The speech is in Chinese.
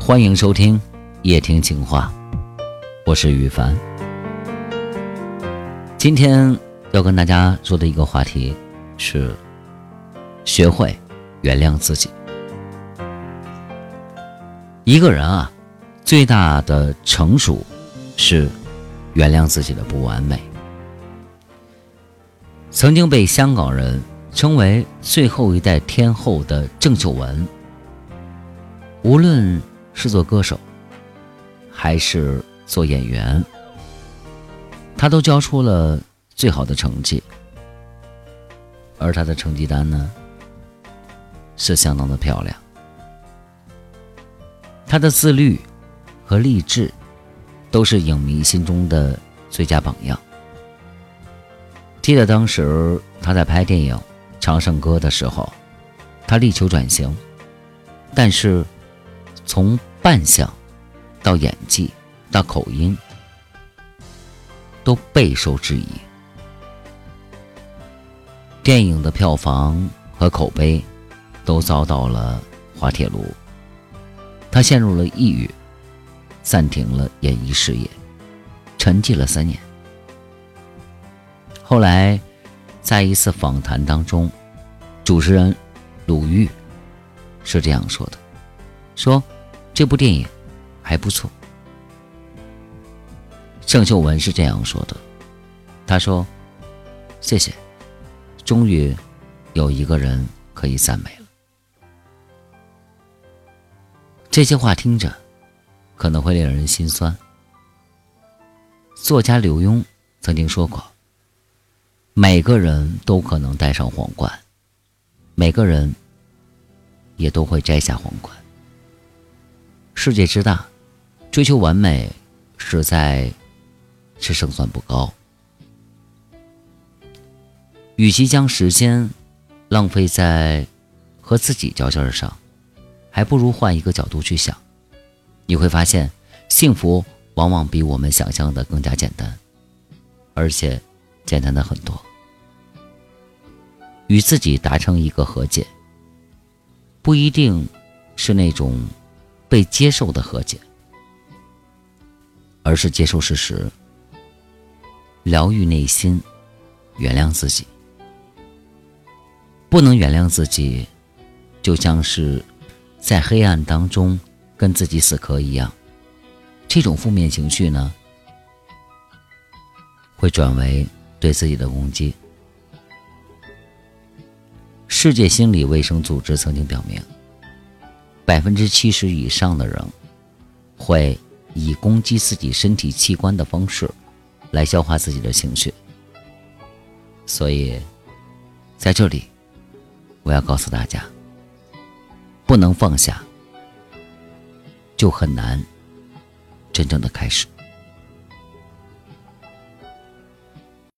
欢迎收听夜听情话，我是雨凡。今天要跟大家说的一个话题是：学会原谅自己。一个人啊，最大的成熟是原谅自己的不完美。曾经被香港人成为最后一代天后的郑秀文，无论是做歌手，还是做演员，她都交出了最好的成绩。而她的成绩单呢，是相当的漂亮。她的自律和励志，都是影迷心中的最佳榜样。记得当时他在拍电影《长生哥》的时候，他力求转型，但是从扮相到演技到口音都备受质疑。电影的票房和口碑都遭到了滑铁卢，他陷入了抑郁，暂停了演艺事业，沉寂了三年。后来，在一次访谈当中，主持人鲁豫是这样说的：“说这部电影还不错。”郑秀文是这样说的：“他说，谢谢，终于有一个人可以赞美了。”这些话听着可能会令人心酸。作家刘墉曾经说过。每个人都可能戴上皇冠，每个人也都会摘下皇冠。世界之大，追求完美实在是胜算不高。与其将时间浪费在和自己较劲上，还不如换一个角度去想。你会发现，幸福往往比我们想象的更加简单，而且简单的很多。与自己达成一个和解，不一定是那种被接受的和解，而是接受事实，疗愈内心，原谅自己。不能原谅自己，就像是在黑暗当中跟自己死磕一样。这种负面情绪呢，会转为对自己的攻击。世界心理卫生组织曾经表明，百分之七十以上的人会以攻击自己身体器官的方式来消化自己的情绪。所以，在这里，我要告诉大家，不能放下，就很难真正的开始。